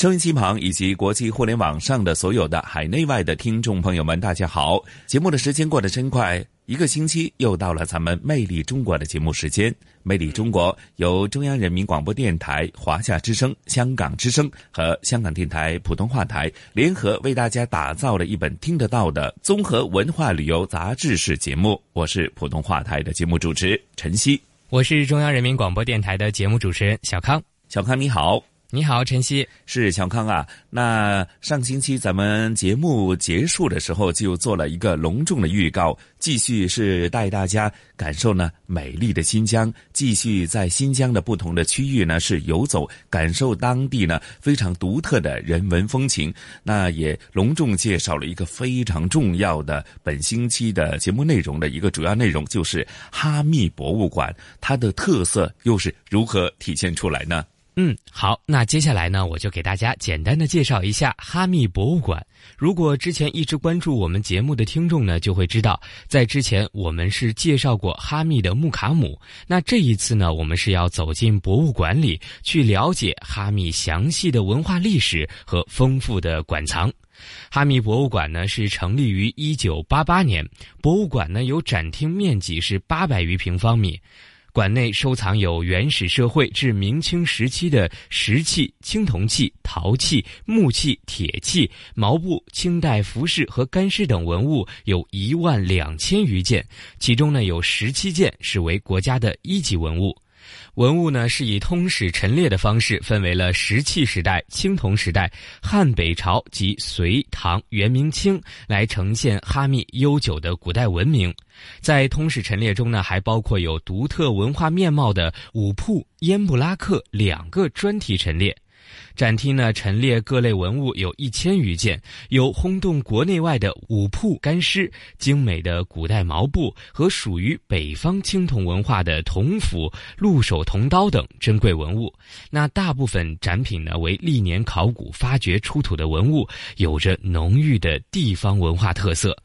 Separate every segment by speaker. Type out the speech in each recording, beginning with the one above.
Speaker 1: 收音机旁以及国际互联网上的所有的海内外的听众朋友们，大家好！节目的时间过得真快，一个星期又到了咱们《魅力中国》的节目时间。《魅力中国》由中央人民广播电台、华夏之声、香港之声和香港电台普通话台联合为大家打造了一本听得到的综合文化旅游杂志式节目。我是普通话台的节目主持陈曦，
Speaker 2: 我是中央人民广播电台的节目主持人小康。
Speaker 1: 小康你好。
Speaker 2: 你好，晨曦，
Speaker 1: 是小康啊。那上星期咱们节目结束的时候就做了一个隆重的预告，继续是带大家感受呢美丽的新疆，继续在新疆的不同的区域呢是游走，感受当地呢非常独特的人文风情。那也隆重介绍了一个非常重要的本星期的节目内容的一个主要内容，就是哈密博物馆，它的特色又是如何体现出来呢？
Speaker 2: 嗯，好，那接下来呢，我就给大家简单的介绍一下哈密博物馆。如果之前一直关注我们节目的听众呢，就会知道，在之前我们是介绍过哈密的木卡姆。那这一次呢，我们是要走进博物馆里去了解哈密详细的文化历史和丰富的馆藏。哈密博物馆呢是成立于一九八八年，博物馆呢有展厅面积是八百余平方米。馆内收藏有原始社会至明清时期的石器、青铜器、陶器、木器、铁器、毛布、清代服饰和干尸等文物有一万两千余件，其中呢有十七件是为国家的一级文物。文物呢是以通史陈列的方式分为了石器时代、青铜时代、汉北朝及隋唐元明清来呈现哈密悠久的古代文明。在通史陈列中呢，还包括有独特文化面貌的五铺、烟布拉克两个专题陈列。展厅呢陈列各类文物有一千余件，有轰动国内外的五铺干尸、精美的古代毛布和属于北方青铜文化的铜斧、鹿首铜刀等珍贵文物。那大部分展品呢为历年考古发掘出土的文物，有着浓郁的地方文化特色。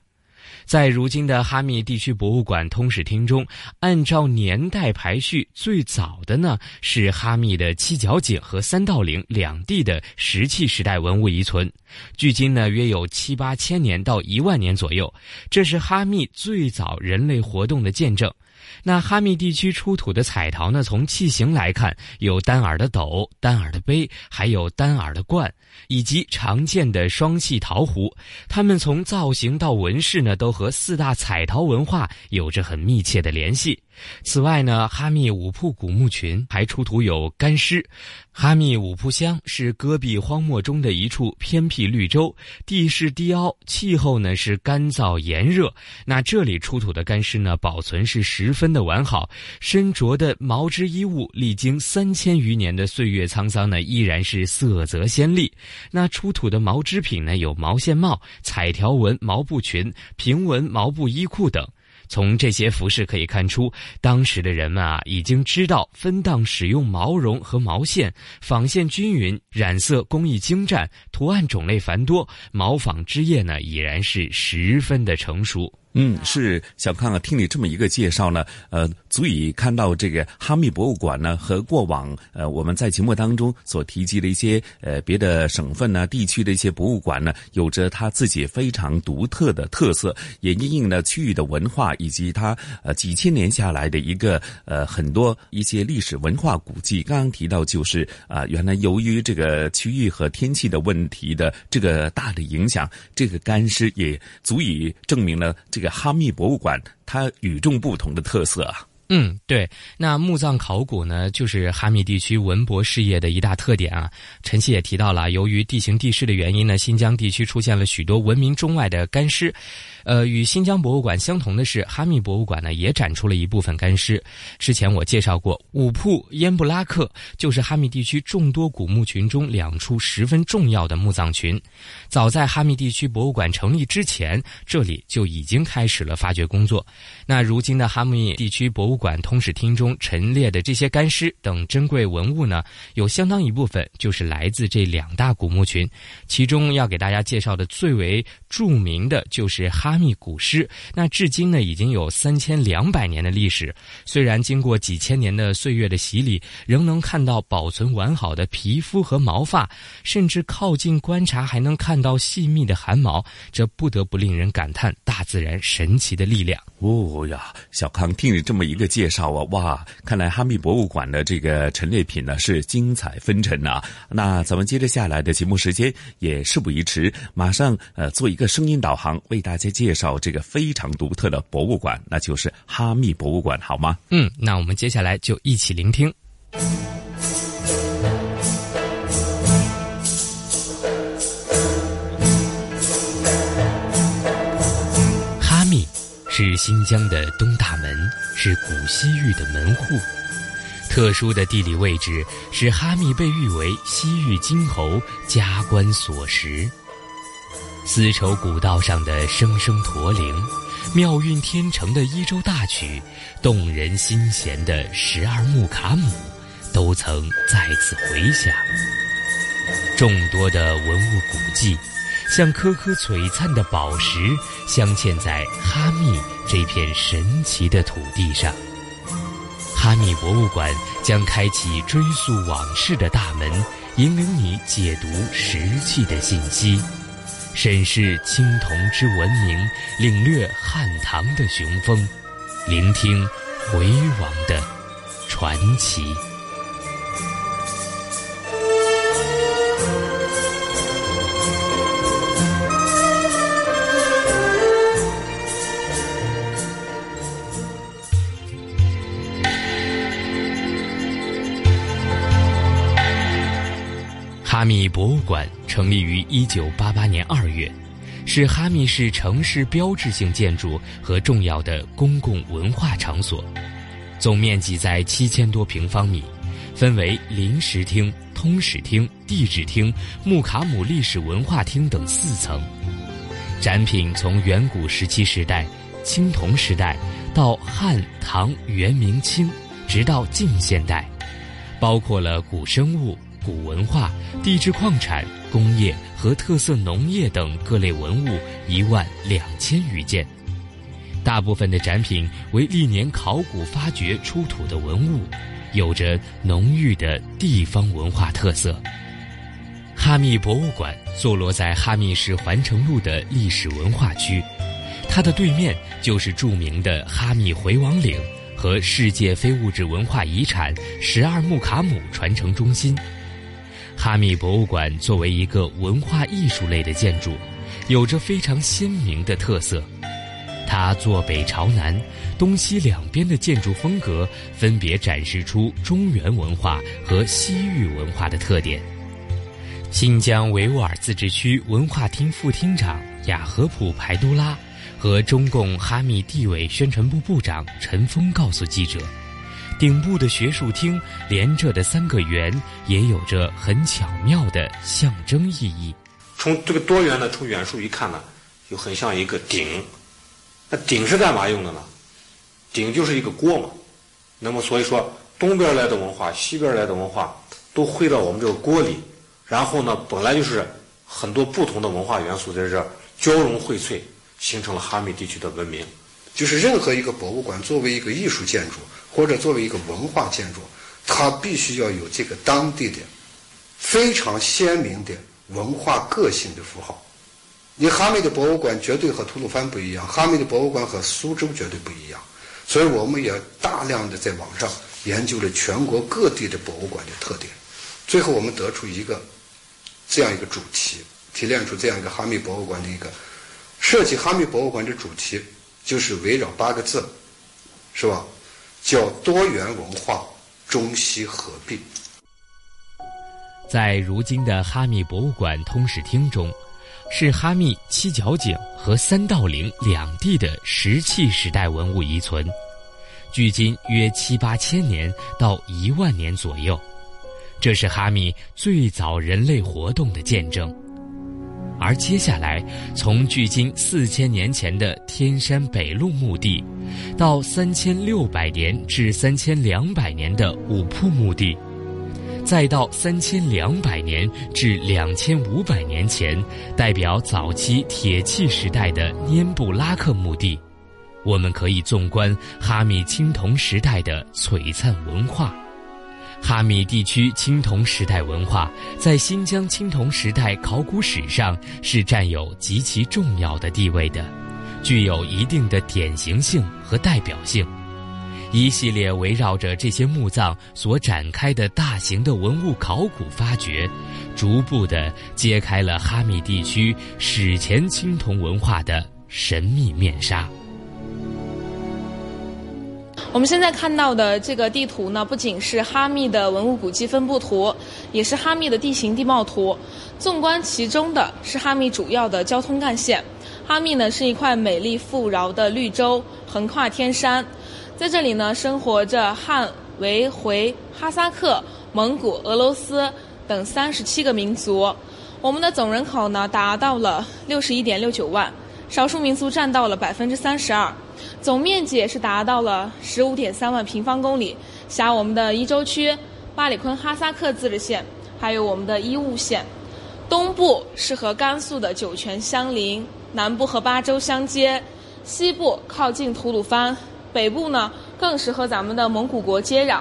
Speaker 2: 在如今的哈密地区博物馆通史厅中，按照年代排序，最早的呢是哈密的七角井和三道岭两地的石器时代文物遗存，距今呢约有七八千年到一万年左右，这是哈密最早人类活动的见证。那哈密地区出土的彩陶呢？从器形来看，有单耳的斗、单耳的杯，还有单耳的罐，以及常见的双系陶壶。它们从造型到纹饰呢，都和四大彩陶文化有着很密切的联系。此外呢，哈密五铺古墓群还出土有干尸。哈密五铺乡是戈壁荒漠中的一处偏僻绿洲，地势低凹，气候呢是干燥炎热。那这里出土的干尸呢，保存是十分的完好，身着的毛织衣物，历经三千余年的岁月沧桑呢，依然是色泽鲜丽。那出土的毛织品呢，有毛线帽、彩条纹毛布裙、平纹毛布衣裤等。从这些服饰可以看出，当时的人们啊，已经知道分档使用毛绒和毛线，纺线均匀，染色工艺精湛，图案种类繁多，毛纺织业呢已然是十分的成熟。
Speaker 1: 嗯，是小康啊，听你这么一个介绍呢，呃，足以看到这个哈密博物馆呢和过往呃我们在节目当中所提及的一些呃别的省份呢地区的一些博物馆呢，有着它自己非常独特的特色，也因应了区域的文化以及它呃几千年下来的一个呃很多一些历史文化古迹。刚刚提到就是啊，原来由于这个区域和天气的问题的这个大的影响，这个干尸也足以证明了这个。哈密博物馆它与众不同的特色啊。
Speaker 2: 嗯，对。那墓葬考古呢，就是哈密地区文博事业的一大特点啊。陈曦也提到了，由于地形地势的原因呢，新疆地区出现了许多闻名中外的干尸。呃，与新疆博物馆相同的是，哈密博物馆呢也展出了一部分干尸。之前我介绍过，五铺烟布拉克就是哈密地区众多古墓群中两处十分重要的墓葬群。早在哈密地区博物馆成立之前，这里就已经开始了发掘工作。那如今的哈密地区博物馆通史厅中陈列的这些干尸等珍贵文物呢，有相当一部分就是来自这两大古墓群。其中要给大家介绍的最为著名的就是哈。密古尸，那至今呢已经有三千两百年的历史。虽然经过几千年的岁月的洗礼，仍能看到保存完好的皮肤和毛发，甚至靠近观察还能看到细密的汗毛，这不得不令人感叹大自然神奇的力量。
Speaker 1: 哦呀，小康听你这么一个介绍啊，哇，看来哈密博物馆的这个陈列品呢是精彩纷呈呐。那咱们接着下来的节目时间也事不宜迟，马上呃做一个声音导航，为大家介。绍这个非常独特的博物馆，那就是哈密博物馆，好吗？
Speaker 2: 嗯，那我们接下来就一起聆听。哈密是新疆的东大门，是古西域的门户。特殊的地理位置使哈密被誉为西域金侯加官所食。丝绸古道上的声声驼铃，妙韵天成的伊州大曲，动人心弦的十二木卡姆，都曾在此回响。众多的文物古迹，像颗颗璀璨的宝石，镶嵌在哈密这片神奇的土地上。哈密博物馆将开启追溯往事的大门，引领你解读石器的信息。审视青铜之文明，领略汉唐的雄风，聆听回王的传奇。哈密博物馆成立于一九八八年二月，是哈密市城市标志性建筑和重要的公共文化场所，总面积在七千多平方米，分为临时厅、通史厅、地质厅、木卡姆历史文化厅等四层。展品从远古时期时代、青铜时代到汉、唐、元、明、清，直到近现代，包括了古生物。古文化、地质矿产、工业和特色农业等各类文物一万两千余件，大部分的展品为历年考古发掘出土的文物，有着浓郁的地方文化特色。哈密博物馆坐落在哈密市环城路的历史文化区，它的对面就是著名的哈密回王岭和世界非物质文化遗产十二木卡姆传承中心。哈密博物馆作为一个文化艺术类的建筑，有着非常鲜明的特色。它坐北朝南，东西两边的建筑风格分别展示出中原文化和西域文化的特点。新疆维吾尔自治区文化厅副厅长雅合普排都拉和中共哈密地委宣传部部长陈峰告诉记者。顶部的学术厅连着的三个圆，也有着很巧妙的象征意义。
Speaker 3: 从这个多元呢，从远处一看呢，就很像一个鼎。那鼎是干嘛用的呢？鼎就是一个锅嘛。那么所以说，东边来的文化，西边来的文化，都汇到我们这个锅里。然后呢，本来就是很多不同的文化元素在这交融荟萃，形成了哈密地区的文明。
Speaker 4: 就是任何一个博物馆作为一个艺术建筑。或者作为一个文化建筑，它必须要有这个当地的非常鲜明的文化个性的符号。你哈密的博物馆绝对和吐鲁番不一样，哈密的博物馆和苏州绝对不一样。所以我们也大量的在网上研究了全国各地的博物馆的特点，最后我们得出一个这样一个主题，提炼出这样一个哈密博物馆的一个设计。哈密博物馆的主题就是围绕八个字，是吧？叫多元文化中西合璧。
Speaker 2: 在如今的哈密博物馆通史厅中，是哈密七角井和三道岭两地的石器时代文物遗存，距今约七八千年到一万年左右。这是哈密最早人类活动的见证。而接下来，从距今四千年前的天山北麓墓地，到三千六百年至三千两百年的五铺墓地，再到三千两百年至两千五百年前代表早期铁器时代的拈布拉克墓地，我们可以纵观哈密青铜时代的璀璨文化。哈密地区青铜时代文化在新疆青铜时代考古史上是占有极其重要的地位的，具有一定的典型性和代表性。一系列围绕着这些墓葬所展开的大型的文物考古发掘，逐步的揭开了哈密地区史前青铜文化的神秘面纱。
Speaker 5: 我们现在看到的这个地图呢，不仅是哈密的文物古迹分布图，也是哈密的地形地貌图。纵观其中的是哈密主要的交通干线。哈密呢是一块美丽富饶的绿洲，横跨天山。在这里呢，生活着汉、维、回、哈萨克、蒙古、俄罗斯等三十七个民族。我们的总人口呢达到了六十一点六九万，少数民族占到了百分之三十二。总面积也是达到了十五点三万平方公里，辖我们的伊州区、巴里坤哈萨克自治县，还有我们的伊吾县。东部是和甘肃的酒泉相邻，南部和巴州相接，西部靠近吐鲁番，北部呢更是和咱们的蒙古国接壤，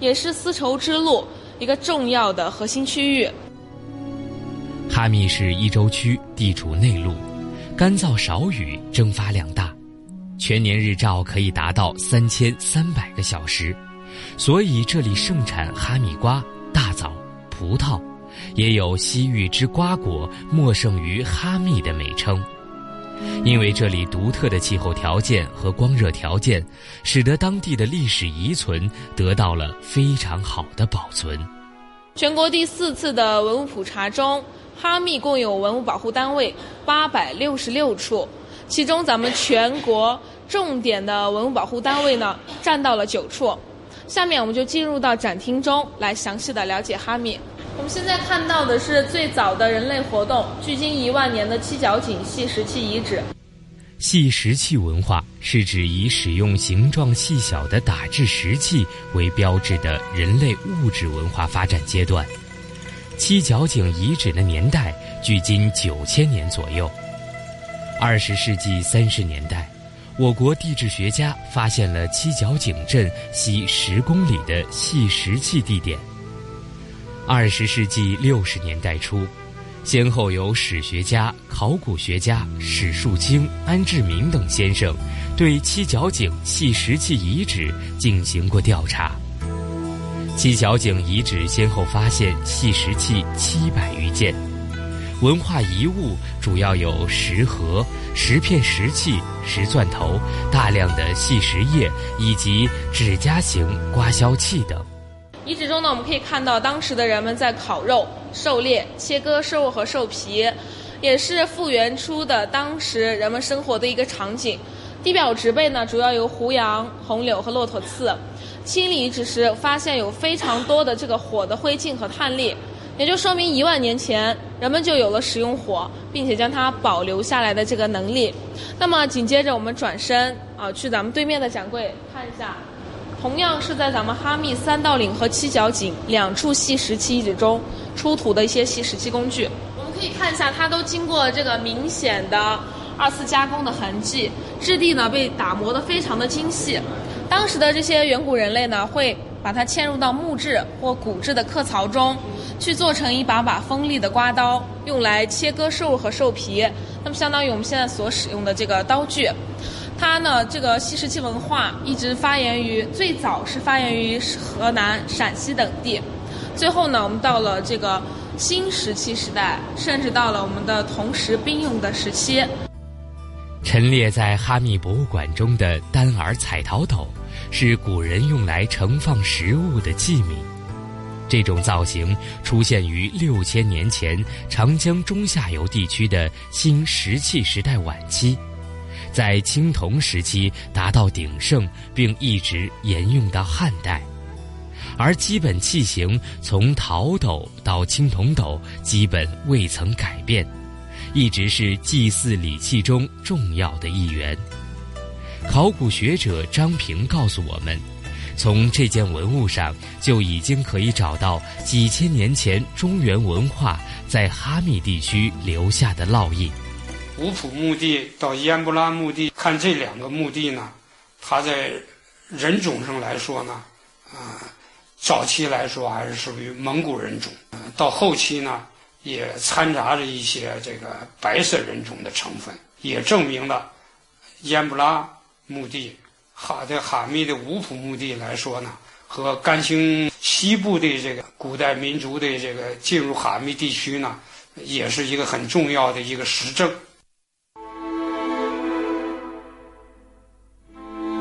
Speaker 5: 也是丝绸之路一个重要的核心区域。
Speaker 2: 哈密是伊州区，地处内陆，干燥少雨，蒸发量大。全年日照可以达到三千三百个小时，所以这里盛产哈密瓜、大枣、葡萄，也有“西域之瓜果，莫胜于哈密”的美称。因为这里独特的气候条件和光热条件，使得当地的历史遗存得到了非常好的保存。
Speaker 5: 全国第四次的文物普查中，哈密共有文物保护单位八百六十六处。其中，咱们全国重点的文物保护单位呢，占到了九处。下面我们就进入到展厅中来详细的了解哈密。我们现在看到的是最早的人类活动，距今一万年的七角井细石器遗址。
Speaker 2: 细石器文化是指以使用形状细小的打制石器为标志的人类物质文化发展阶段。七角井遗址的年代距今九千年左右。二十世纪三十年代，我国地质学家发现了七角井镇西十公里的细石器地点。二十世纪六十年代初，先后有史学家、考古学家史树清、安志明等先生对七角井细石器遗址进行过调查。七角井遗址先后发现细石器七百余件。文化遗物主要有石盒、石片、石器、石钻头、大量的细石叶以及指甲型刮削器等。
Speaker 5: 遗址中呢，我们可以看到当时的人们在烤肉、狩猎、切割兽和兽皮，也是复原出的当时人们生活的一个场景。地表植被呢，主要由胡杨、红柳和骆驼刺。清理遗址时，发现有非常多的这个火的灰烬和碳粒。也就说明一万年前人们就有了使用火，并且将它保留下来的这个能力。那么紧接着我们转身啊，去咱们对面的展柜看一下，同样是在咱们哈密三道岭和七角井两处细石器遗址中出土的一些细石器工具。我们可以看一下，它都经过这个明显的二次加工的痕迹，质地呢被打磨得非常的精细。当时的这些远古人类呢，会把它嵌入到木质或骨质的刻槽中。去做成一把把锋利的刮刀，用来切割兽和兽皮。那么，相当于我们现在所使用的这个刀具。它呢，这个细石器文化一直发源于最早是发源于河南、陕西等地。最后呢，我们到了这个新石器时代，甚至到了我们的铜石并用的时期。
Speaker 2: 陈列在哈密博物馆中的单耳彩陶斗，是古人用来盛放食物的器皿。这种造型出现于六千年前长江中下游地区的新石器时代晚期，在青铜时期达到鼎盛，并一直沿用到汉代。而基本器型从陶斗到青铜斗基本未曾改变。一直是祭祀礼器中重要的一员。考古学者张平告诉我们，从这件文物上就已经可以找到几千年前中原文化在哈密地区留下的烙印。
Speaker 6: 五普墓地到烟布拉墓地，看这两个墓地呢，它在人种上来说呢，啊，早期来说还是属于蒙古人种，到后期呢。也掺杂着一些这个白色人种的成分，也证明了烟布拉墓地哈在哈密的五普墓地来说呢，和甘兴西部的这个古代民族的这个进入哈密地区呢，也是一个很重要的一个实证。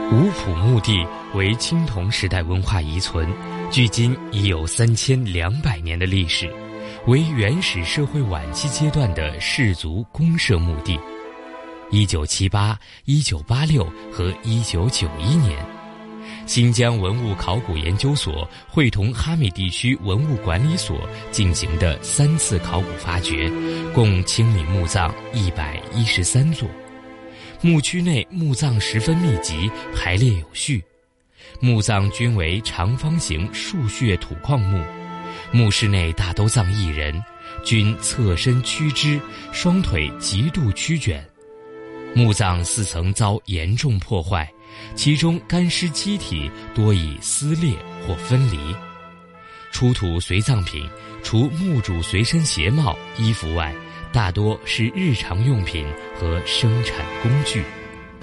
Speaker 2: 五普墓地为青铜时代文化遗存，距今已有三千两百年的历史。为原始社会晚期阶段的氏族公社墓地，一九七八、一九八六和一九九一年，新疆文物考古研究所会同哈密地区文物管理所进行的三次考古发掘，共清理墓葬一百一十三座。墓区内墓葬十分密集，排列有序，墓葬均为长方形竖穴土矿墓。墓室内大都葬一人，均侧身屈肢，双腿极度曲卷。墓葬四层遭严重破坏，其中干尸机体多已撕裂或分离。出土随葬品，除墓主随身鞋帽、衣服外，大多是日常用品和生产工具。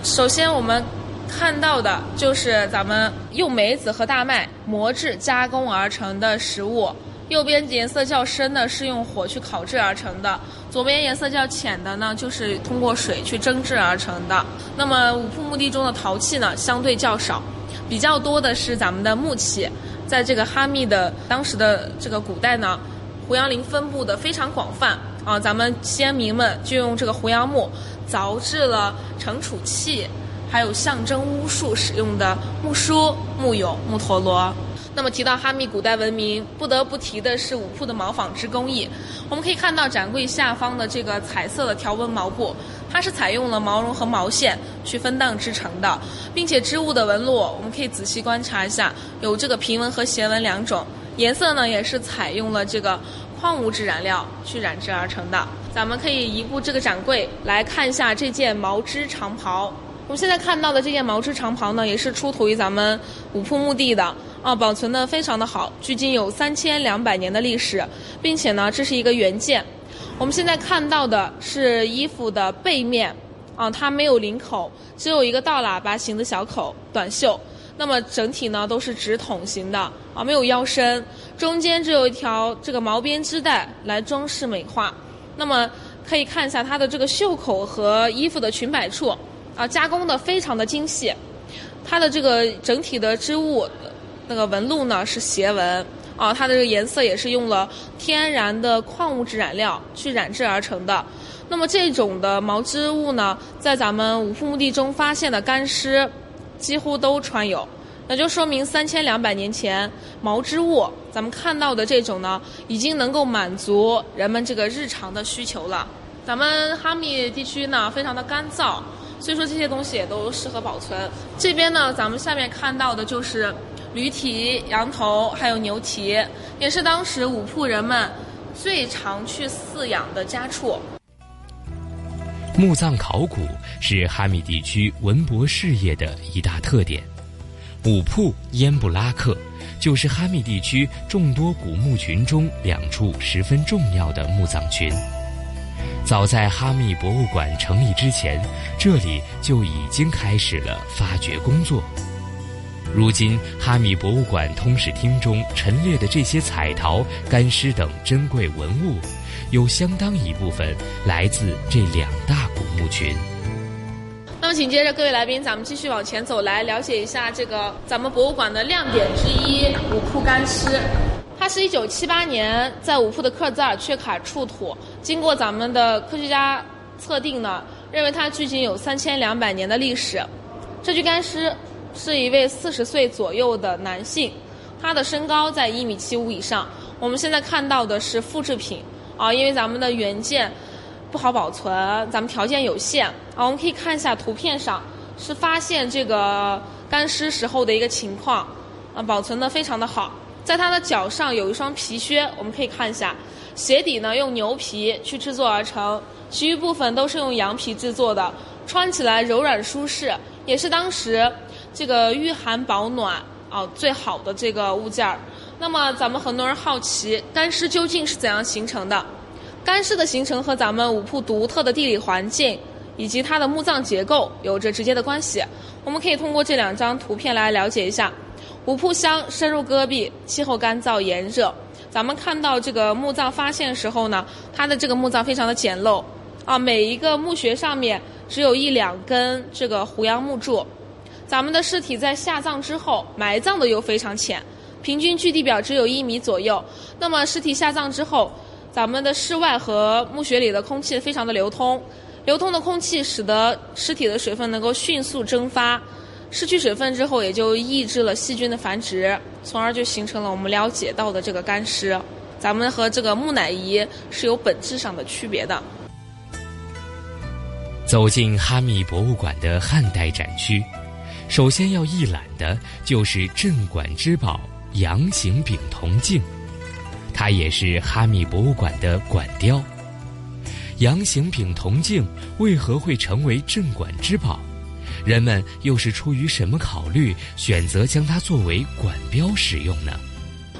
Speaker 5: 首先，我们看到的就是咱们用梅子和大麦磨制加工而成的食物。右边颜色较深的是用火去烤制而成的，左边颜色较浅的呢，就是通过水去蒸制而成的。那么五铺墓地中的陶器呢，相对较少，比较多的是咱们的木器。在这个哈密的当时的这个古代呢，胡杨林分布的非常广泛啊，咱们先民们就用这个胡杨木凿制了盛储器，还有象征巫术使用的木梳、木俑、木陀螺。那么提到哈密古代文明，不得不提的是五铺的毛纺织工艺。我们可以看到展柜下方的这个彩色的条纹毛布，它是采用了毛绒和毛线去分档织成的，并且织物的纹路我们可以仔细观察一下，有这个平纹和斜纹两种。颜色呢也是采用了这个矿物质染料去染制而成的。咱们可以移步这个展柜来看一下这件毛织长袍。我们现在看到的这件毛织长袍呢，也是出土于咱们五铺墓地的。啊，保存的非常的好，距今有三千两百年的历史，并且呢，这是一个原件。我们现在看到的是衣服的背面，啊，它没有领口，只有一个倒喇叭形的小口，短袖。那么整体呢都是直筒型的，啊，没有腰身，中间只有一条这个毛边织带来装饰美化。那么可以看一下它的这个袖口和衣服的裙摆处，啊，加工的非常的精细，它的这个整体的织物。那个纹路呢是斜纹啊，它的这个颜色也是用了天然的矿物质染料去染制而成的。那么这种的毛织物呢，在咱们五铺墓地中发现的干尸几乎都穿有，那就说明三千两百年前毛织物，咱们看到的这种呢，已经能够满足人们这个日常的需求了。咱们哈密地区呢非常的干燥，所以说这些东西也都适合保存。这边呢，咱们下面看到的就是。驴蹄、羊头还有牛蹄，也是当时五铺人们最常去饲养的家畜。
Speaker 2: 墓葬考古是哈密地区文博事业的一大特点。五铺烟布拉克就是哈密地区众多古墓群中两处十分重要的墓葬群。早在哈密博物馆成立之前，这里就已经开始了发掘工作。如今，哈密博物馆通史厅中陈列的这些彩陶、干尸等珍贵文物，有相当一部分来自这两大古墓群。
Speaker 5: 那么紧接着，各位来宾，咱们继续往前走，来了解一下这个咱们博物馆的亮点之一——五铺干尸。它是一九七八年在五铺的克孜尔阙卡出土，经过咱们的科学家测定呢，认为它距今有三千两百年的历史。这具干尸是一位四十岁左右的男性，他的身高在一米七五以上。我们现在看到的是复制品啊，因为咱们的原件。不好保存，咱们条件有限啊。我们可以看一下图片上，是发现这个干尸时候的一个情况，啊，保存的非常的好。在他的脚上有一双皮靴，我们可以看一下，鞋底呢用牛皮去制作而成，其余部分都是用羊皮制作的，穿起来柔软舒适，也是当时这个御寒保暖啊最好的这个物件儿。那么咱们很多人好奇，干尸究竟是怎样形成的？干尸的形成和咱们五铺独特的地理环境以及它的墓葬结构有着直接的关系。我们可以通过这两张图片来了解一下。五铺乡深入戈壁，气候干燥炎热。咱们看到这个墓葬发现时候呢，它的这个墓葬非常的简陋啊，每一个墓穴上面只有一两根这个胡杨木柱。咱们的尸体在下葬之后埋葬的又非常浅，平均距地表只有一米左右。那么尸体下葬之后。咱们的室外和墓穴里的空气非常的流通，流通的空气使得尸体的水分能够迅速蒸发，失去水分之后也就抑制了细菌的繁殖，从而就形成了我们了解到的这个干尸。咱们和这个木乃伊是有本质上的区别的。
Speaker 2: 走进哈密博物馆的汉代展区，首先要一览的就是镇馆之宝羊形柄铜镜。它也是哈密博物馆的馆雕。羊形柄铜镜为何会成为镇馆之宝？人们又是出于什么考虑选择将它作为馆标使用呢？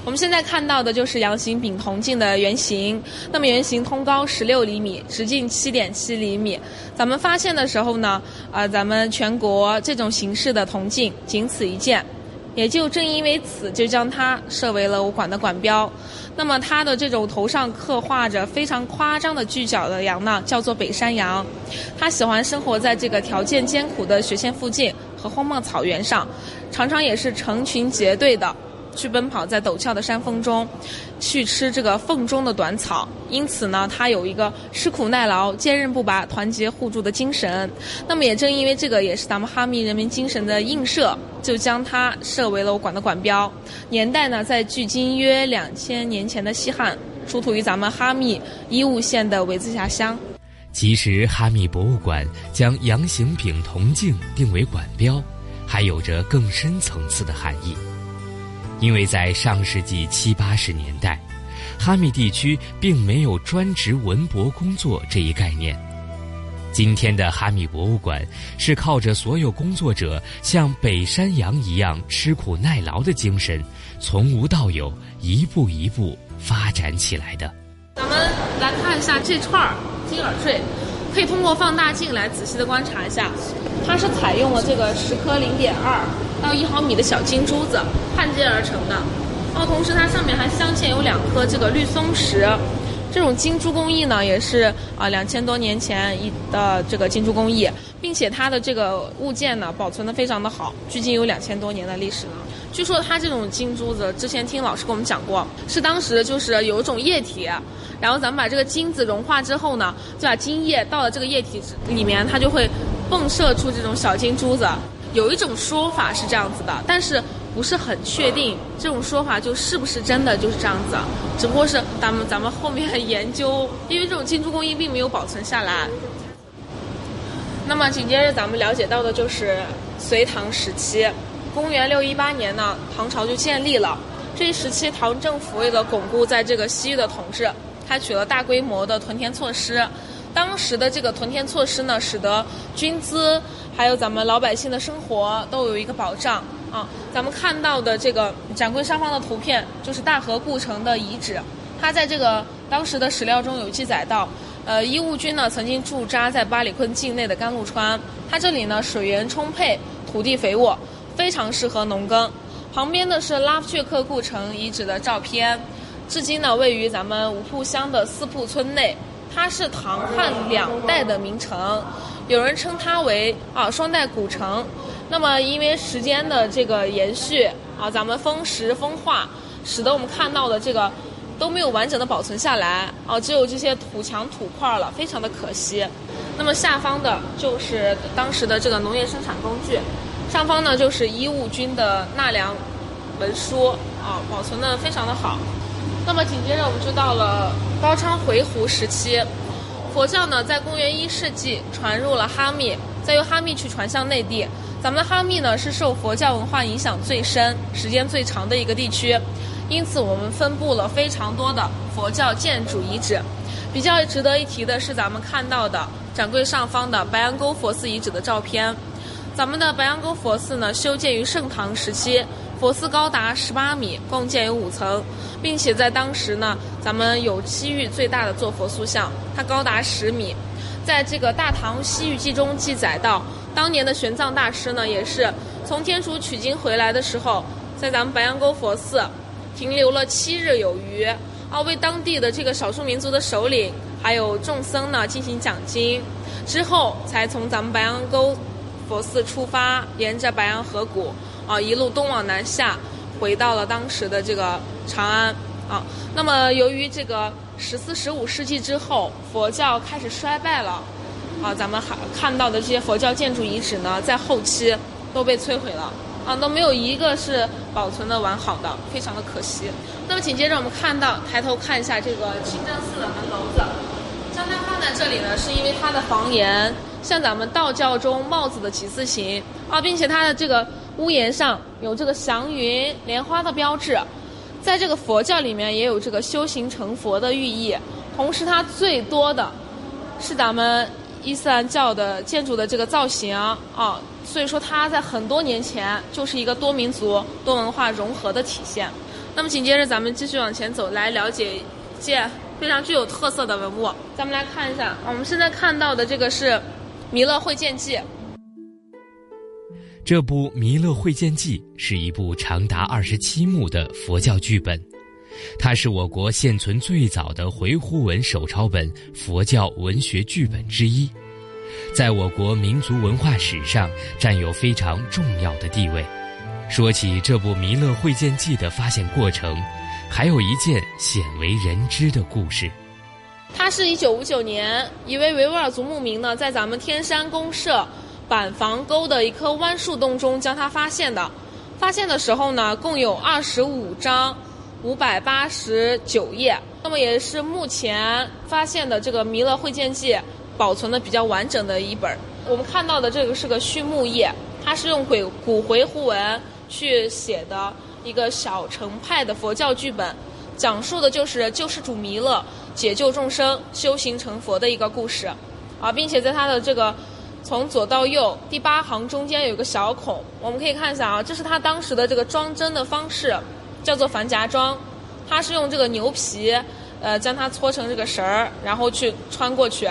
Speaker 5: 我们现在看到的就是羊形柄铜镜的原型。那么原型通高十六厘米，直径七点七厘米。咱们发现的时候呢，啊，咱们全国这种形式的铜镜仅此一件。也就正因为此，就将它设为了武馆的馆标。那么它的这种头上刻画着非常夸张的巨角的羊呢，叫做北山羊。它喜欢生活在这个条件艰苦的雪线附近和荒漠草原上，常常也是成群结队的。去奔跑在陡峭的山峰中，去吃这个缝中的短草，因此呢，它有一个吃苦耐劳、坚韧不拔、团结互助的精神。那么也正因为这个，也是咱们哈密人民精神的映射，就将它设为了我馆的馆标。年代呢，在距今约两千年前的西汉，出土于咱们哈密伊吾县的维子峡乡。
Speaker 2: 其实，哈密博物馆将羊形柄铜镜定为馆标，还有着更深层次的含义。因为在上世纪七八十年代，哈密地区并没有专职文博工作这一概念。今天的哈密博物馆是靠着所有工作者像北山羊一样吃苦耐劳的精神，从无到有，一步一步发展起来的。
Speaker 5: 咱们来看一下这串儿金耳坠。可以通过放大镜来仔细的观察一下，它是采用了这个十颗零点二到一毫米的小金珠子焊接而成的，然后同时它上面还镶嵌有两颗这个绿松石，这种金珠工艺呢也是啊两千多年前一的这个金珠工艺，并且它的这个物件呢保存的非常的好，距今有两千多年的历史了。据说它这种金珠子，之前听老师跟我们讲过，是当时就是有一种液体。然后咱们把这个金子融化之后呢，就把金液倒到这个液体里面，它就会迸射出这种小金珠子。有一种说法是这样子的，但是不是很确定。这种说法就是不是真的就是这样子，只不过是咱们咱们后面研究，因为这种金珠工艺并没有保存下来。那么紧接着咱们了解到的就是隋唐时期，公元六一八年呢，唐朝就建立了。这一时期，唐政府为了巩固在这个西域的统治。采取了大规模的屯田措施，当时的这个屯田措施呢，使得军资还有咱们老百姓的生活都有一个保障啊。咱们看到的这个展柜上方的图片，就是大河故城的遗址。它在这个当时的史料中有记载到，呃，义务军呢曾经驻扎在巴里坤境内的甘露川，它这里呢水源充沛，土地肥沃，非常适合农耕。旁边的是拉夫却克故城遗址的照片。至今呢，位于咱们五铺乡的四铺村内，它是唐汉两代的名城，有人称它为啊双代古城。那么因为时间的这个延续啊，咱们风蚀风化，使得我们看到的这个都没有完整的保存下来啊，只有这些土墙土块了，非常的可惜。那么下方的就是当时的这个农业生产工具，上方呢就是医务军的纳粮文书啊，保存的非常的好。那么紧接着我们就到了高昌回鹘时期，佛教呢在公元一世纪传入了哈密，再由哈密去传向内地。咱们的哈密呢是受佛教文化影响最深、时间最长的一个地区，因此我们分布了非常多的佛教建筑遗址。比较值得一提的是，咱们看到的展柜上方的白羊沟佛寺遗址的照片。咱们的白羊沟佛寺呢，修建于盛唐时期，佛寺高达十八米，共建有五层，并且在当时呢，咱们有西域最大的坐佛塑像，它高达十米。在这个《大唐西域记》中记载到，当年的玄奘大师呢，也是从天竺取经回来的时候，在咱们白羊沟佛寺停留了七日有余。啊，为当地的这个少数民族的首领还有众僧呢进行讲经，之后才从咱们白羊沟佛寺出发，沿着白羊河谷啊一路东往南下，回到了当时的这个长安啊。那么由于这个十四、十五世纪之后，佛教开始衰败了啊，咱们还看到的这些佛教建筑遗址呢，在后期都被摧毁了。啊，都没有一个是保存的完好的，非常的可惜。那么紧接着我们看到，抬头看一下这个清真寺的门楼子，将它放在这里呢，是因为它的房檐像咱们道教中帽子的几字形啊，并且它的这个屋檐上有这个祥云莲花的标志，在这个佛教里面也有这个修行成佛的寓意。同时，它最多的是咱们伊斯兰教的建筑的这个造型啊。所以说，它在很多年前就是一个多民族、多文化融合的体现。那么紧接着，咱们继续往前走，来了解一件非常具有特色的文物。咱们来看一下，我们现在看到的这个是《弥勒会见记》。
Speaker 2: 这部《弥勒会见记》是一部长达二十七幕的佛教剧本，它是我国现存最早的回鹘文手抄本佛教文学剧本之一。在我国民族文化史上占有非常重要的地位。说起这部《弥勒会见记》的发现过程，还有一件鲜为人知的故事。
Speaker 5: 它是一九五九年，一位维吾尔族牧民呢，在咱们天山公社板房沟的一棵弯树洞中将它发现的。发现的时候呢，共有二十五张五百八十九页，那么也是目前发现的这个《弥勒会见记》。保存的比较完整的一本，我们看到的这个是个序幕页，它是用鬼古回鹘文去写的一个小乘派的佛教剧本，讲述的就是救世主弥勒解救众生、修行成佛的一个故事，啊，并且在它的这个从左到右第八行中间有个小孔，我们可以看一下啊，这是他当时的这个装帧的方式，叫做繁夹装，它是用这个牛皮，呃，将它搓成这个绳儿，然后去穿过去。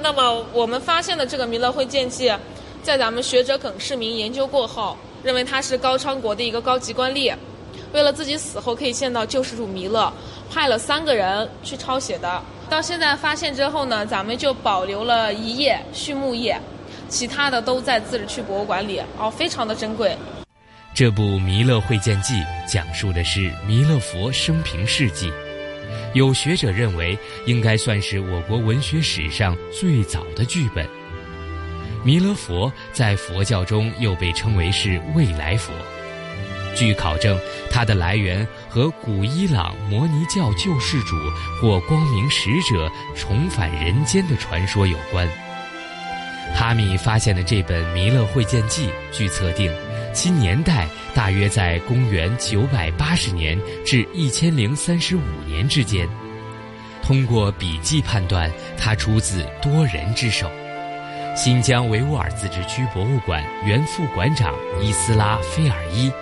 Speaker 5: 那么我们发现的这个弥勒会见记，在咱们学者耿世民研究过后，认为他是高昌国的一个高级官吏，为了自己死后可以见到救世主弥勒，派了三个人去抄写的。到现在发现之后呢，咱们就保留了一页序幕页，其他的都在自治区博物馆里，哦，非常的珍贵。
Speaker 2: 这部《弥勒会见记》讲述的是弥勒佛生平事迹。有学者认为，应该算是我国文学史上最早的剧本。弥勒佛在佛教中又被称为是未来佛。据考证，它的来源和古伊朗摩尼教救世主或光明使者重返人间的传说有关。哈密发现的这本《弥勒会见记》，据测定。其年代大约在公元九百八十年至一千零三十五年之间。通过笔记判断，它出自多人之手。新疆维吾尔自治区博物馆原副馆长伊斯拉菲尔伊。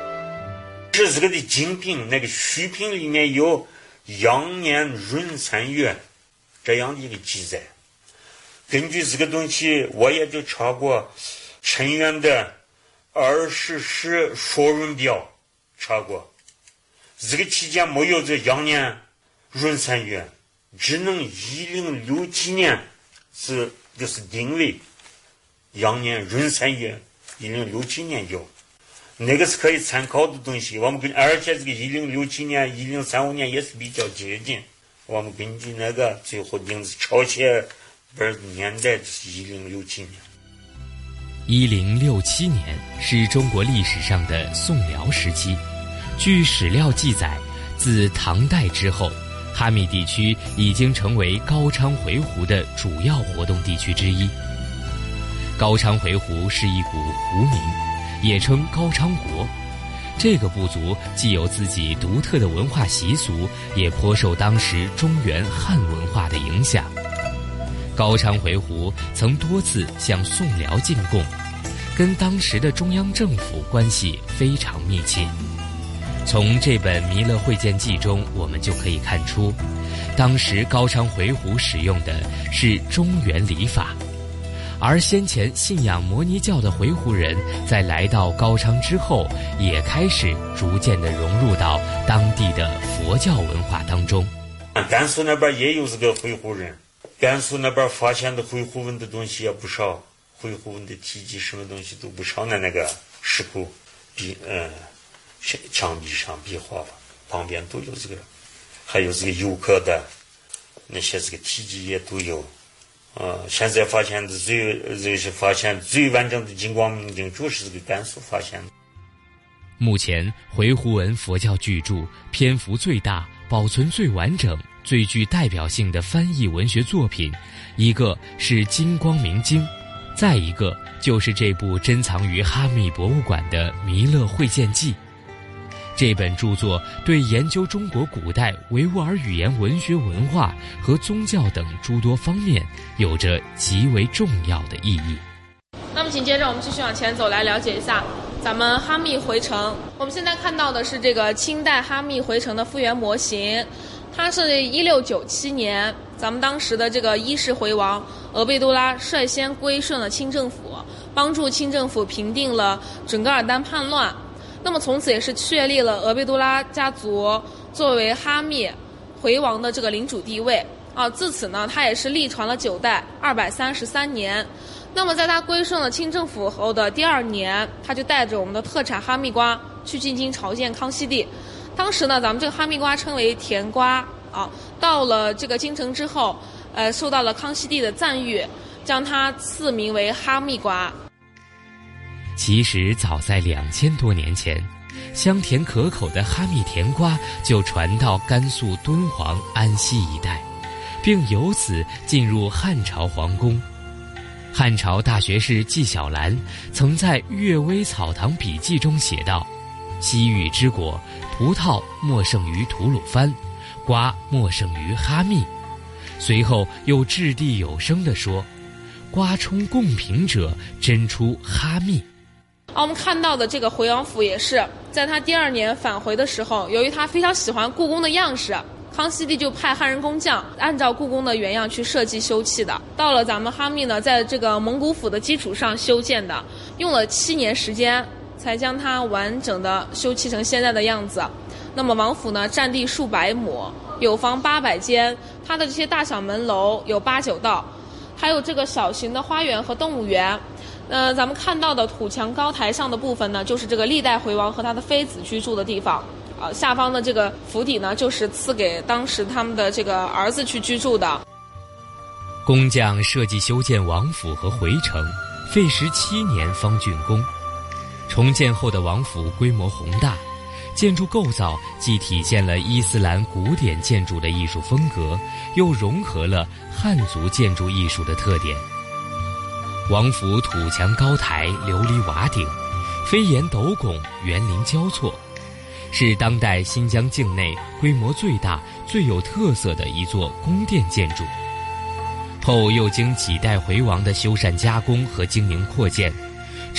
Speaker 7: 这这个的精品，那个序品里面有羊年闰三月这样的一个记载。根据这个东西，我也就查过陈元的。二十世说闰表查过，这个期间没有这羊年闰三月，只能一零六七年是就是定位，羊年闰三月，一零六七年有，那个是可以参考的东西。我们跟而且这个一零六七年、一零三五年也是比较接近。我们根据那个最后名字抄写而年代是一零六七年。
Speaker 2: 一零六七年是中国历史上的宋辽时期，据史料记载，自唐代之后，哈密地区已经成为高昌回鹘的主要活动地区之一。高昌回鹘是一股胡民，也称高昌国。这个部族既有自己独特的文化习俗，也颇受当时中原汉文化的影响。高昌回鹘曾多次向宋辽进贡，跟当时的中央政府关系非常密切。从这本《弥勒会见记》中，我们就可以看出，当时高昌回鹘使用的是中原礼法。而先前信仰摩尼教的回鹘人，在来到高昌之后，也开始逐渐的融入到当地的佛教文化当中。
Speaker 7: 甘肃那边也有这个回鹘人，甘肃那边发现的回鹘文的东西也不少，回鹘文的题记什么东西都不少的那个石窟壁，嗯，墙壁上壁画旁边都有这个，还有这个游客的那些这个题记也都有。呃，现在发现的最这是发现最完整的金光明经，就是这个甘肃发现的。
Speaker 2: 目前回鹘文佛教巨著篇幅最大、保存最完整、最具代表性的翻译文学作品，一个是《金光明经》，再一个就是这部珍藏于哈密博物馆的《弥勒会见记》。这本著作对研究中国古代维吾尔语言文学文化和宗教等诸多方面有着极为重要的意义。
Speaker 5: 那么紧接着我们继续往前走，来了解一下咱们哈密回城。我们现在看到的是这个清代哈密回城的复原模型，他是一六九七年，咱们当时的这个伊势回王额贝都拉率先归顺了清政府，帮助清政府平定了准噶尔丹叛乱。那么从此也是确立了额贝都拉家族作为哈密回王的这个领主地位啊。自此呢，他也是历传了九代，二百三十三年。那么在他归顺了清政府后的第二年，他就带着我们的特产哈密瓜去进京朝见康熙帝。当时呢，咱们这个哈密瓜称为甜瓜啊。到了这个京城之后，呃，受到了康熙帝的赞誉，将它赐名为哈密瓜。
Speaker 2: 其实早在两千多年前，香甜可口的哈密甜瓜就传到甘肃敦煌、安西一带，并由此进入汉朝皇宫。汉朝大学士纪晓岚曾在《阅微草堂笔记》中写道：“西域之果，葡萄莫胜于吐鲁番，瓜莫胜于哈密。”随后又掷地有声地说：“瓜充贡品者，真出哈密。”
Speaker 5: 啊，我们看到的这个回王府也是在他第二年返回的时候，由于他非常喜欢故宫的样式，康熙帝就派汉人工匠按照故宫的原样去设计修葺的。到了咱们哈密呢，在这个蒙古府的基础上修建的，用了七年时间才将它完整的修葺成现在的样子。那么王府呢，占地数百亩，有房八百间，它的这些大小门楼有八九道，还有这个小型的花园和动物园。呃，咱们看到的土墙高台上的部分呢，就是这个历代回王和他的妃子居住的地方。啊，下方的这个府邸呢，就是赐给当时他们的这个儿子去居住的。
Speaker 2: 工匠设计修建王府和回城，费时七年方竣工。重建后的王府规模宏大，建筑构造既体现了伊斯兰古典建筑的艺术风格，又融合了汉族建筑艺术的特点。王府土墙高台、琉璃瓦顶、飞檐斗拱、园林交错，是当代新疆境内规模最大、最有特色的一座宫殿建筑。后又经几代回王的修缮加工和经营扩建，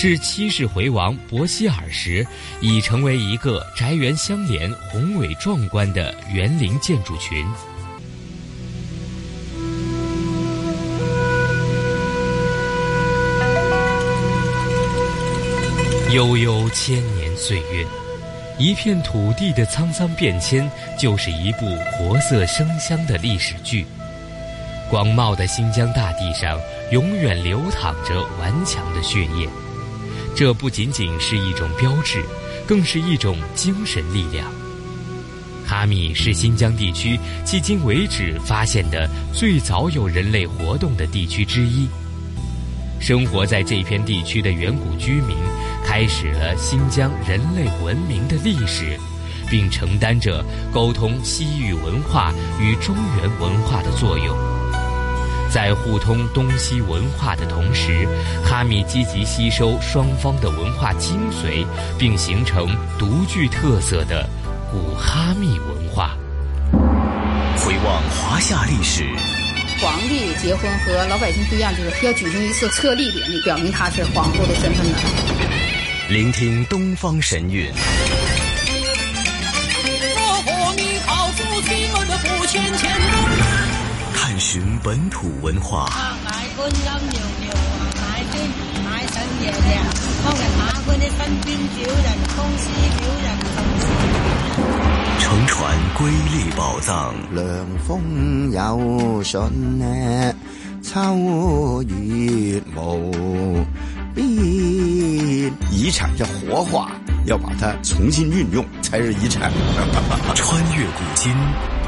Speaker 2: 至七世回王伯希尔时，已成为一个宅园相连、宏伟壮观的园林建筑群。悠悠千年岁月，一片土地的沧桑变迁，就是一部活色生香的历史剧。广袤的新疆大地上，永远流淌着顽强的血液。这不仅仅是一种标志，更是一种精神力量。哈密是新疆地区迄今为止发现的最早有人类活动的地区之一。生活在这片地区的远古居民，开始了新疆人类文明的历史，并承担着沟通西域文化与中原文化的作用。在互通东西文化的同时，哈密积极吸收双方的文化精髓，并形成独具特色的。古哈密文化，
Speaker 8: 回望华夏历史。
Speaker 9: 皇帝结婚和老百姓不一样，就是要举行一次册立典礼，表明他是皇后的身份的。
Speaker 8: 聆听东方神韵。探寻本土文化。乘船瑰丽宝藏。
Speaker 10: 凉风有信呢，秋月无边。
Speaker 11: 遗产要活化，要把它重新运用才是遗产。
Speaker 8: 穿越古今，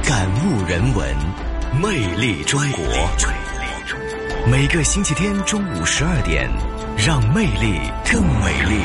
Speaker 8: 感悟人文，魅力中国。每个星期天中午十二点，让魅力更美丽。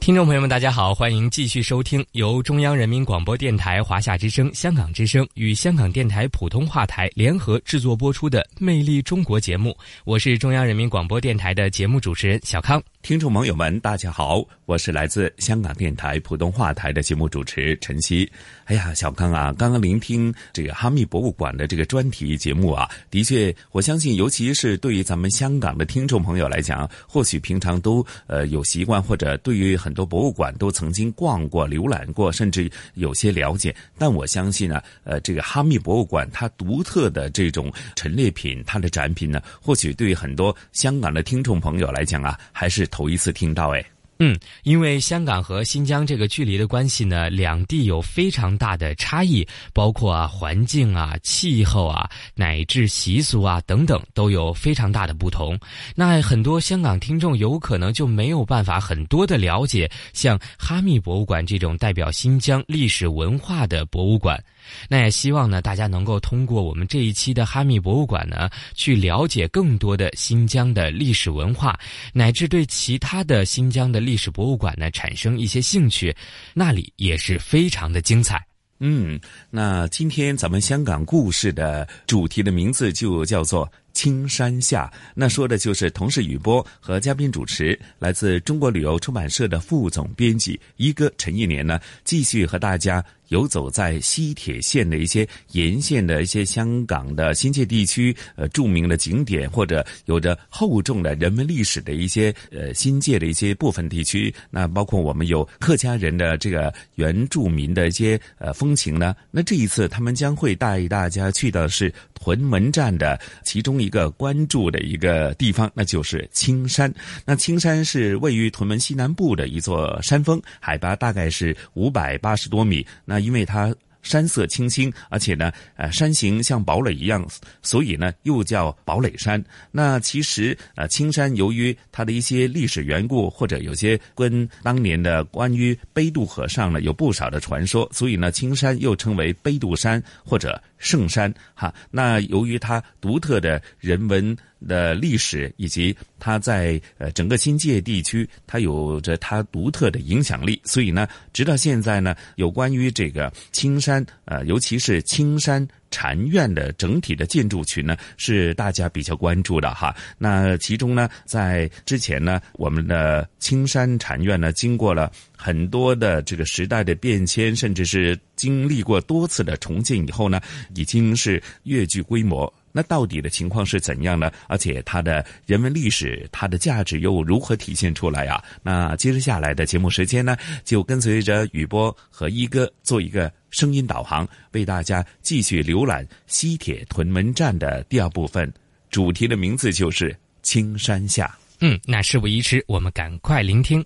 Speaker 2: 听众朋友们，大家好，欢迎继续收听由中央人民广播电台华夏之声、香港之声与香港电台普通话台联合制作播出的《魅力中国》节目。我是中央人民广播电台的节目主持人小康。
Speaker 1: 听众朋友们，大家好，我是来自香港电台普通话台的节目主持陈曦。哎呀，小康啊，刚刚聆听这个哈密博物馆的这个专题节目啊，的确，我相信，尤其是对于咱们香港的听众朋友来讲，或许平常都呃有习惯，或者对于很多博物馆都曾经逛过、浏览过，甚至有些了解。但我相信呢，呃，这个哈密博物馆它独特的这种陈列品，它的展品呢，或许对于很多香港的听众朋友来讲啊，还是。头一次听到哎，
Speaker 2: 嗯，因为香港和新疆这个距离的关系呢，两地有非常大的差异，包括啊环境啊、气候啊，乃至习俗啊等等，都有非常大的不同。那很多香港听众有可能就没有办法很多的了解像哈密博物馆这种代表新疆历史文化的博物馆。那也希望呢，大家能够通过我们这一期的哈密博物馆呢，去了解更多的新疆的历史文化，乃至对其他的新疆的历史博物馆呢产生一些兴趣，那里也是非常的精彩。
Speaker 1: 嗯，那今天咱们香港故事的主题的名字就叫做。青山下，那说的就是同事雨波和嘉宾主持，来自中国旅游出版社的副总编辑一哥陈一年呢，继续和大家游走在西铁线的一些沿线的一些香港的新界地区，呃，著名的景点或者有着厚重的人文历史的一些呃新界的一些部分地区，那包括我们有客家人的这个原住民的一些呃风情呢，那这一次他们将会带大家去的是屯门站的其中一。一个关注的一个地方，那就是青山。那青山是位于屯门西南部的一座山峰，海拔大概是五百八十多米。那因为它。山色清新，而且呢，呃，山形像堡垒一样，所以呢，又叫堡垒山。那其实，呃，青山由于它的一些历史缘故，或者有些跟当年的关于杯渡河上呢有不少的传说，所以呢，青山又称为杯渡山或者圣山。哈，那由于它独特的人文。的历史以及它在呃整个新界地区，它有着它独特的影响力，所以呢，直到现在呢，有关于这个青山呃，尤其是青山禅院的整体的建筑群呢，是大家比较关注的哈。那其中呢，在之前呢，我们的青山禅院呢，经过了很多的这个时代的变迁，甚至是经历过多次的重建以后呢，已经是越具规模。那到底的情况是怎样呢？而且它的人文历史，它的价值又如何体现出来啊？那接着下来的节目时间呢，就跟随着雨波和一哥做一个声音导航，为大家继续浏览西铁屯门站的第二部分。主题的名字就是青山下。
Speaker 2: 嗯，那事不宜迟，我们赶快聆听。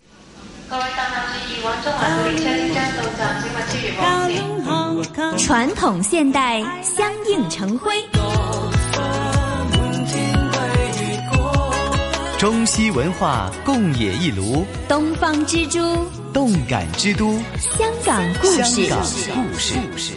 Speaker 2: 各位乘客注意，往中环列车即将到站，请勿超越黄线。
Speaker 12: 传统现代相映成辉，
Speaker 8: 中西文化共冶一炉，
Speaker 12: 东方之珠，
Speaker 8: 动感之都，
Speaker 12: 香港故事。
Speaker 8: 香港故事。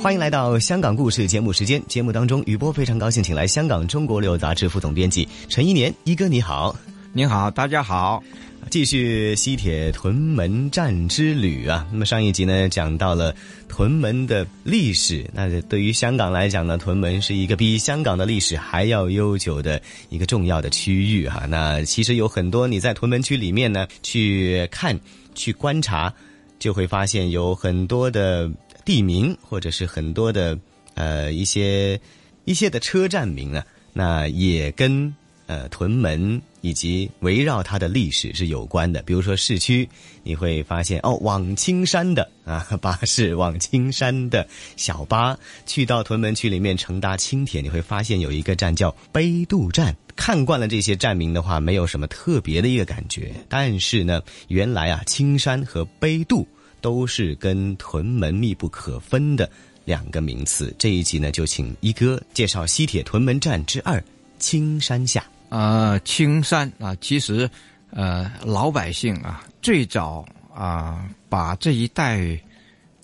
Speaker 8: 欢迎来到香港故事节目时间。节目当中，余波非常高兴，请来香港《中国旅游杂志》副总编辑陈一年一哥，你好，
Speaker 13: 你好，大家好。
Speaker 8: 继续西铁屯门站之旅啊。那么上一集呢，讲到了屯门的历史。那对于香港来讲呢，屯门是一个比香港的历史还要悠久的一个重要的区域哈。那其实有很多你在屯门区里面呢去看、去观察，就会发现有很多的地名，或者是很多的呃一些一些的车站名啊，那也跟呃屯门。以及围绕它的历史是有关的，比如说市区，你会发现哦，往青山的啊巴士，往青山的小巴，去到屯门区里面乘搭轻铁，你会发现有一个站叫杯渡站。看惯了这些站名的话，没有什么特别的一个感觉。但是呢，原来啊，青山和杯渡都是跟屯门密不可分的两个名词。这一集呢，就请一哥介绍西铁屯门站之二青山下。
Speaker 13: 呃，青山啊，其实，呃，老百姓啊，最早啊，把这一带，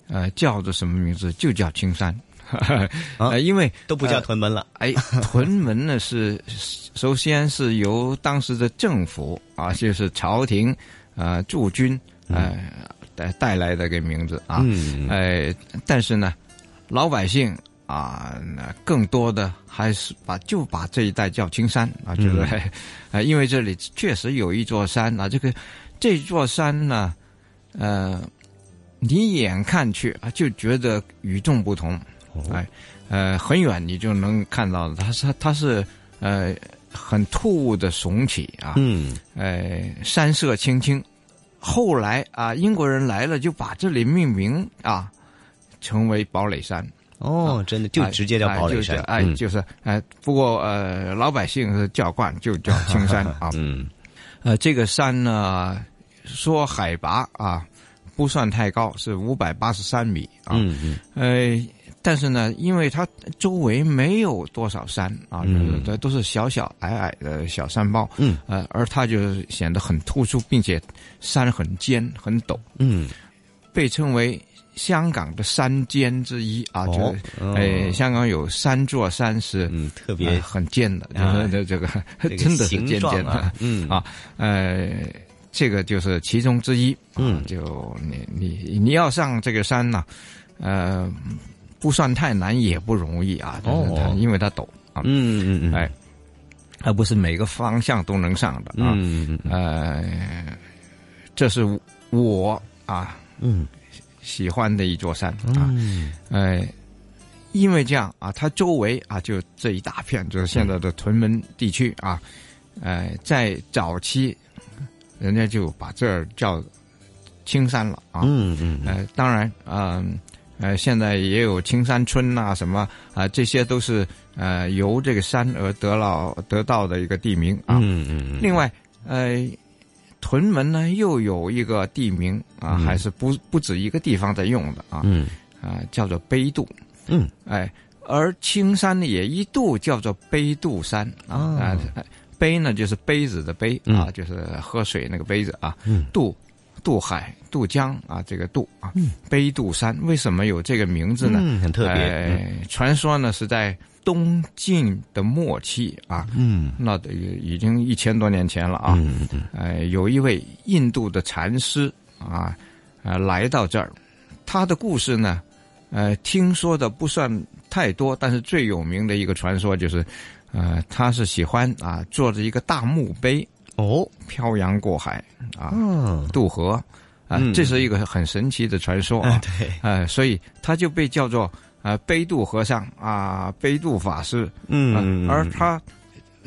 Speaker 13: 呃，叫做什么名字？就叫青山，呃，因为
Speaker 8: 都不叫屯门了。
Speaker 13: 哎，屯门呢是，首先是由当时的政府啊，就是朝廷啊驻军呃带带来的个名字啊，哎，但是呢，老百姓。啊，那更多的还是把就把这一带叫青山啊，就是，呃，因为这里确实有一座山啊，这个这座山呢，呃，你眼看去啊就觉得与众不同，哎，呃，很远你就能看到它是它是呃很突兀的耸起啊，嗯，呃，山色青青，后来啊英国人来了就把这里命名啊，成为堡垒山。
Speaker 8: 哦，真的就直接叫宝垒山，
Speaker 13: 哎，就是哎，不过呃，老百姓是叫惯，就叫青山 啊。嗯，呃，这个山呢，说海拔啊不算太高，是五百八十三米啊。嗯嗯。呃，但是呢，因为它周围没有多少山啊，都都是小小矮矮的小山包。嗯。呃，而它就显得很突出，并且山很尖很陡。嗯。被称为。香港的山尖之一啊，就是诶，香港有三座山是
Speaker 8: 特别
Speaker 13: 很尖的，这这个 真的是尖尖的，嗯。啊，呃，这个就是其中之一，嗯，就你你你要上这个山呢，呃，不算太难，也不容易啊，哦，因为它陡啊，嗯嗯嗯，哎，而不是每个方向都能上的啊，嗯嗯。呃，这是我啊，嗯。喜欢的一座山啊，哎，因为这样啊，它周围啊就这一大片，就是现在的屯门地区啊，哎，在早期，人家就把这儿叫青山了啊，嗯嗯，呃，当然啊，呃，现在也有青山村啊，什么啊，这些都是呃由这个山而得到得到的一个地名啊，嗯嗯，另外呃。屯门呢，又有一个地名啊，还是不不止一个地方在用的啊，嗯，啊，叫做杯渡，嗯，哎，而青山呢，也一度叫做杯渡山啊，杯呢就是杯子的杯啊，就是喝水那个杯子啊，渡渡海渡江啊，这个渡啊，杯渡山。为什么有这个名字呢？
Speaker 8: 很特别，
Speaker 13: 传说呢是在。东晋的末期啊，嗯，那得已经一千多年前了啊，嗯嗯，呃，有一位印度的禅师啊，呃，来到这儿，他的故事呢，呃，听说的不算太多，但是最有名的一个传说就是，呃，他是喜欢啊，坐着一个大墓碑哦，漂洋过海啊，渡河啊，这是一个很神奇的传说啊，
Speaker 8: 对，
Speaker 13: 呃，所以他就被叫做。啊，杯渡和尚啊，杯渡法师，嗯，而他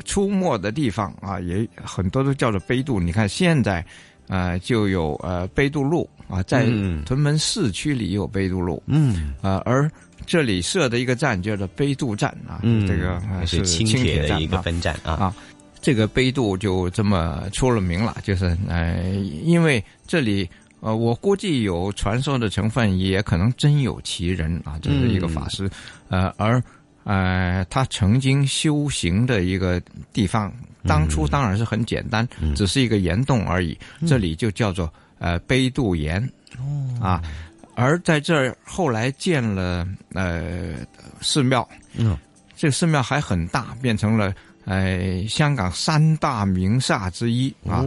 Speaker 13: 出没的地方啊，也很多都叫做杯渡。你看现在，呃，就有呃杯渡路啊，在屯门市区里有杯渡路，嗯，啊，而这里设的一个站叫做杯渡站啊，这个是
Speaker 8: 轻
Speaker 13: 铁
Speaker 8: 的一个分站啊，
Speaker 13: 啊，这个杯渡就这么出了名了，就是呃，因为这里呃，我估计有传说的成分，也可能真有其人啊，这是一个法师，呃，而呃，他曾经修行的一个地方，当初当然是很简单，只是一个岩洞而已，这里就叫做呃杯渡岩，啊，而在这儿后来建了呃寺庙，嗯，这个寺庙还很大，变成了。哎，香港三大名刹之一啊，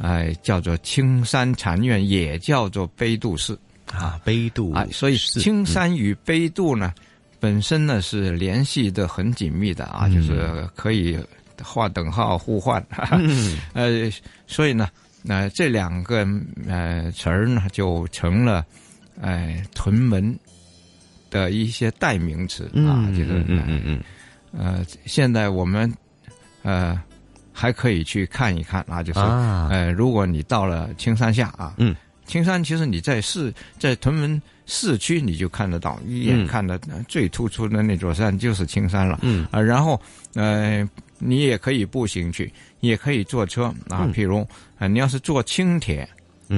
Speaker 13: 哎，叫做青山禅院，也叫做悲渡寺。
Speaker 14: 啊，悲渡
Speaker 13: 啊，所以青山与悲渡呢，本身呢是联系的很紧密的啊，就是可以画等号互换，呃，所以呢，那这两个呃词儿呢，就成了哎屯门的一些代名词啊，就是嗯嗯嗯，呃，现在我们。呃，还可以去看一看啊，就是呃，如果你到了青山下啊，嗯，青山其实你在市在屯门市区你就看得到，一眼看的最突出的那座山就是青山了，嗯啊，然后呃，你也可以步行去，也可以坐车啊，譬如啊，你要是坐轻铁，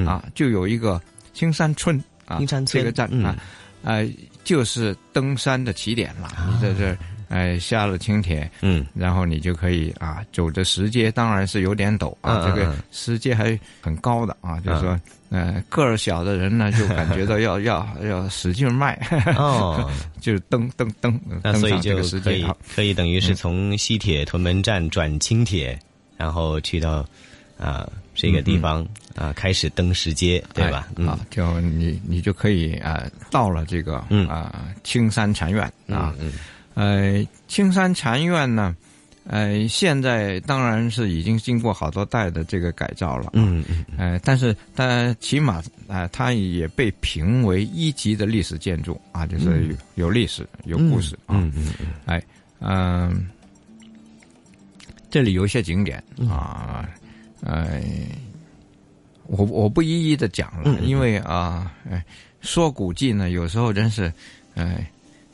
Speaker 13: 啊，就有一个青山村啊，
Speaker 14: 青山村
Speaker 13: 这个站啊，呃，就是登山的起点了，你在这。哎，下了青铁，嗯，然后你就可以啊，走着石阶，当然是有点陡啊，这个石阶还很高的啊，就是说，呃，个儿小的人呢，就感觉到要要要使劲迈，哦，就蹬蹬蹬，
Speaker 14: 那所以就可以可以等于是从西铁屯门站转青铁，然后去到啊这个地方啊开始登石阶，对吧？
Speaker 13: 啊，就你你就可以啊到了这个啊青山禅院啊。呃，青山禅院呢，呃，现在当然是已经经过好多代的这个改造了，嗯嗯，呃，但是但起码啊，它也被评为一级的历史建筑啊，就是有有历史、有故事啊，嗯嗯嗯，哎，嗯，这里有一些景点啊，呃，我我不一一的讲了，因为啊，说古迹呢，有时候真是，哎，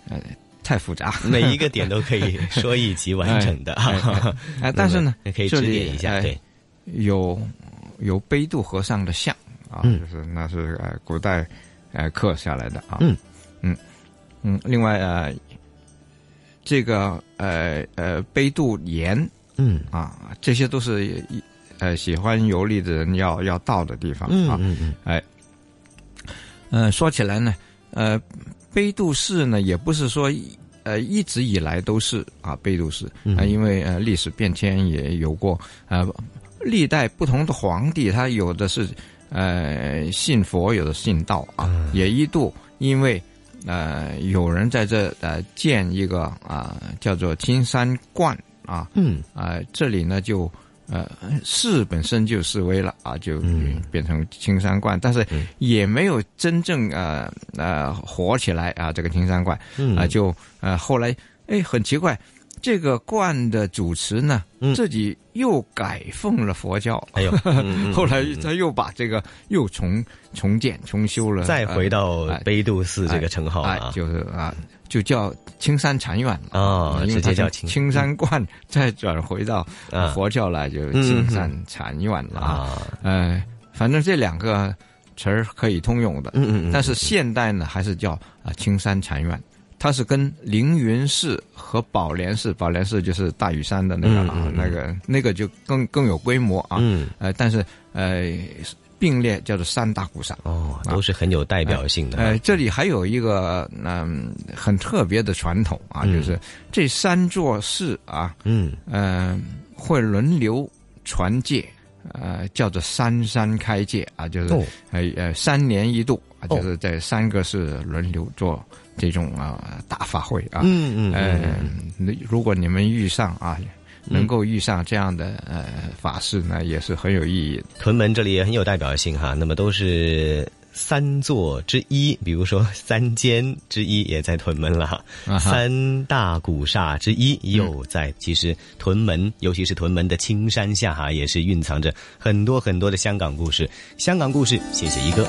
Speaker 13: 呃。太复杂，
Speaker 14: 每一个点都可以说一集完整的。
Speaker 13: 哎，但是呢，
Speaker 14: 可以指点一下。对，
Speaker 13: 有有杯渡和尚的像啊，就是那是呃古代呃刻下来的啊。嗯嗯嗯。另外呃，这个呃呃杯渡岩，嗯啊，这些都是呃喜欢游历的人要要到的地方啊。嗯嗯。哎，嗯，说起来呢，呃。杯渡寺呢，也不是说呃一直以来都是啊杯渡寺啊，因为呃历史变迁也有过呃，历代不同的皇帝，他有的是呃信佛，有的信道啊，也一度因为呃有人在这呃建一个啊叫做青山观啊，嗯啊这里呢就。呃，是本身就示威了啊，就变成青山观，但是也没有真正呃呃火起来啊。这个青山观啊，就呃后来哎很奇怪，这个观的主持呢自己又改奉了佛教，哎呦，后来他又把这个又重重建重修了，
Speaker 14: 再回到悲渡寺这个称号啊，
Speaker 13: 就是啊。就叫青山禅院啊，
Speaker 14: 直接叫
Speaker 13: 青山观，再转回到佛教来就青山禅院了啊。呃，反正这两个词儿可以通用的。嗯嗯。但是现代呢，还是叫啊青山禅院。它是跟凌云寺和宝莲寺，宝莲寺就是大屿山的那个啊，那个那个就更更有规模啊。嗯。呃，但是呃。并列叫做三大古刹
Speaker 14: 哦，都是很有代表性的。
Speaker 13: 呃，这里还有一个嗯很特别的传统啊，就是这三座寺啊，嗯嗯会轮流传戒，呃叫做三山开界啊，就是呃呃三年一度啊，就是在三个寺轮流做这种啊大法会啊，嗯嗯呃，如果你们遇上啊。能够遇上这样的呃法事呢，也是很有意义。
Speaker 14: 屯门这里也很有代表性哈，那么都是三座之一，比如说三间之一也在屯门了，三大古刹之一又在。其实屯门，尤其是屯门的青山下哈，也是蕴藏着很多很多的香港故事。香港故事，谢谢一哥。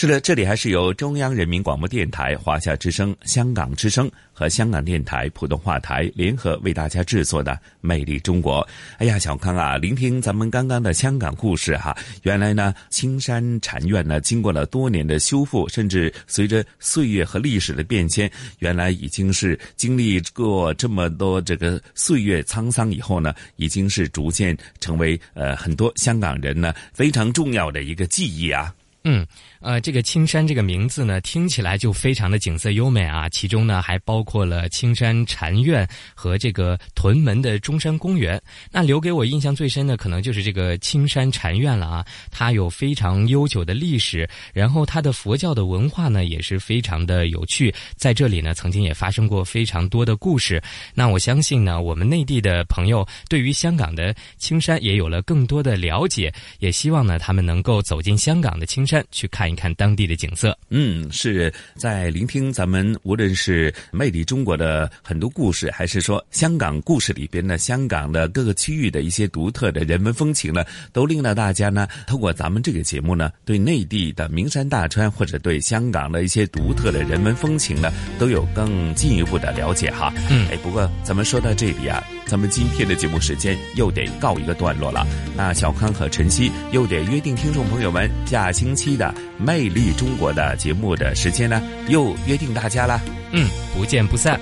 Speaker 1: 是的，这里还是由中央人民广播电台、华夏之声、香港之声和香港电台普通话台联合为大家制作的《魅力中国》。哎呀，小康啊，聆听咱们刚刚的香港故事哈，原来呢，青山禅院呢，经过了多年的修复，甚至随着岁月和历史的变迁，原来已经是经历过这么多这个岁月沧桑以后呢，已经是逐渐成为呃很多香港人呢非常重要的一个记忆啊。
Speaker 2: 嗯。呃，这个青山这个名字呢，听起来就非常的景色优美啊。其中呢，还包括了青山禅院和这个屯门的中山公园。那留给我印象最深的，可能就是这个青山禅院了啊。它有非常悠久的历史，然后它的佛教的文化呢，也是非常的有趣。在这里呢，曾经也发生过非常多的故事。那我相信呢，我们内地的朋友对于香港的青山也有了更多的了解，也希望呢，他们能够走进香港的青山山去看。一看当地的景色，
Speaker 1: 嗯，是在聆听咱们无论是魅力中国的很多故事，还是说香港故事里边的香港的各个区域的一些独特的人文风情呢，都令到大家呢，通过咱们这个节目呢，对内地的名山大川或者对香港的一些独特的人文风情呢，都有更进一步的了解哈。哎，不过咱们说到这里啊，咱们今天的节目时间又得告一个段落了。那小康和晨曦又得约定听众朋友们，下星期的。魅力中国的节目的时间呢，又约定大家了。
Speaker 2: 嗯，不见不散。